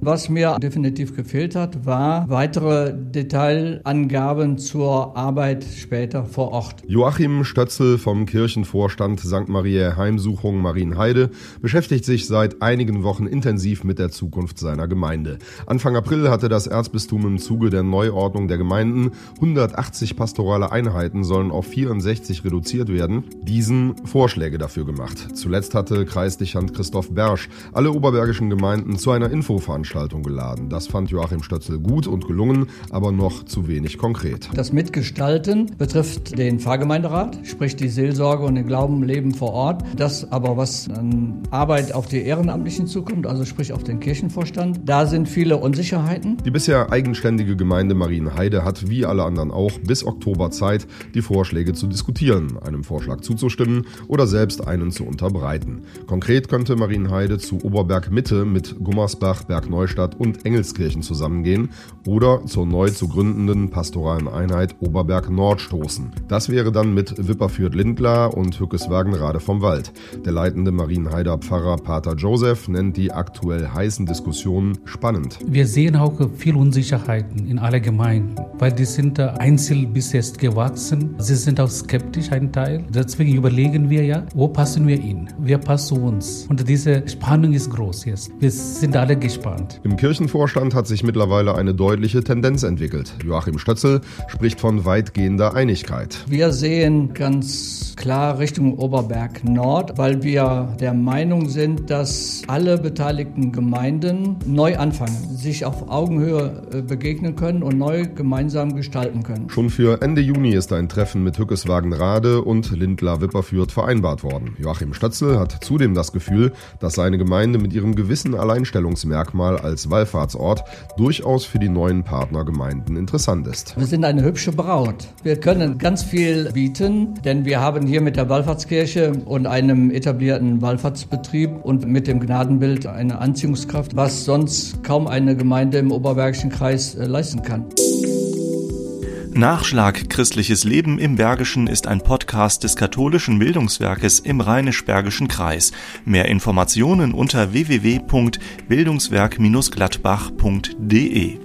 Was mir definitiv gefehlt hat, war weitere Detailangaben zur Arbeit später vor Ort. Joachim Stötzel vom Kirchenvorstand St. Maria Heimsuchung Marienheide beschäftigt sich seit einigen Wochen intensiv mit der Zukunft seiner Gemeinde. Anfang April hatte das Erzbistum im Zuge der Neuordnung der Gemeinden 180 pastorale Einheiten sollen auf 64 reduziert werden, diesen Vorschläge dafür gemacht. Zuletzt hatte Kreisdichand Christoph Bersch alle oberbergischen Gemeinden zu einer Infoveranstaltung Veranstaltung geladen. Das fand Joachim Stötzel gut und gelungen, aber noch zu wenig konkret. Das Mitgestalten betrifft den Pfarrgemeinderat, sprich die Seelsorge und den Glaubenleben vor Ort. Das aber, was an Arbeit auf die Ehrenamtlichen zukommt, also sprich auf den Kirchenvorstand, da sind viele Unsicherheiten. Die bisher eigenständige Gemeinde Marienheide hat wie alle anderen auch bis Oktober Zeit, die Vorschläge zu diskutieren, einem Vorschlag zuzustimmen oder selbst einen zu unterbreiten. Konkret könnte Marienheide zu Oberberg Mitte mit Gummersbach, Berg Neustadt und Engelskirchen zusammengehen oder zur neu zu gründenden pastoralen Einheit Oberberg Nord stoßen. Das wäre dann mit Wipperfürth-Lindlar und Hückeswagenrade vom Wald. Der leitende Marienheider Pfarrer Pater Joseph nennt die aktuell heißen Diskussionen spannend. Wir sehen auch viel Unsicherheiten in aller Gemeinden, weil die sind einzeln bis jetzt gewachsen. Sie sind auch skeptisch, ein Teil. Deswegen überlegen wir ja, wo passen wir hin? Wer passt zu uns? Und diese Spannung ist groß jetzt. Wir sind alle gespannt. Vorstand. Im Kirchenvorstand hat sich mittlerweile eine deutliche Tendenz entwickelt. Joachim Stötzel spricht von weitgehender Einigkeit. Wir sehen ganz klar Richtung Oberberg Nord, weil wir der Meinung sind, dass alle beteiligten Gemeinden neu anfangen, sich auf Augenhöhe äh, begegnen können und neu gemeinsam gestalten können. Schon für Ende Juni ist ein Treffen mit Hückeswagen-Rade und Lindlar-Wipperfürth vereinbart worden. Joachim Stötzel hat zudem das Gefühl, dass seine Gemeinde mit ihrem gewissen Alleinstellungsmerkmal als Wallfahrtsort durchaus für die neuen Partnergemeinden interessant ist. Wir sind eine hübsche Braut. Wir können ganz viel bieten, denn wir haben hier mit der Wallfahrtskirche und einem etablierten Wallfahrtsbetrieb und mit dem Gnadenbild eine Anziehungskraft, was sonst kaum eine Gemeinde im Oberbergischen Kreis äh, leisten kann. Nachschlag Christliches Leben im Bergischen ist ein Podcast des katholischen Bildungswerkes im Rheinisch-Bergischen Kreis. Mehr Informationen unter www.bildungswerk-gladbach.de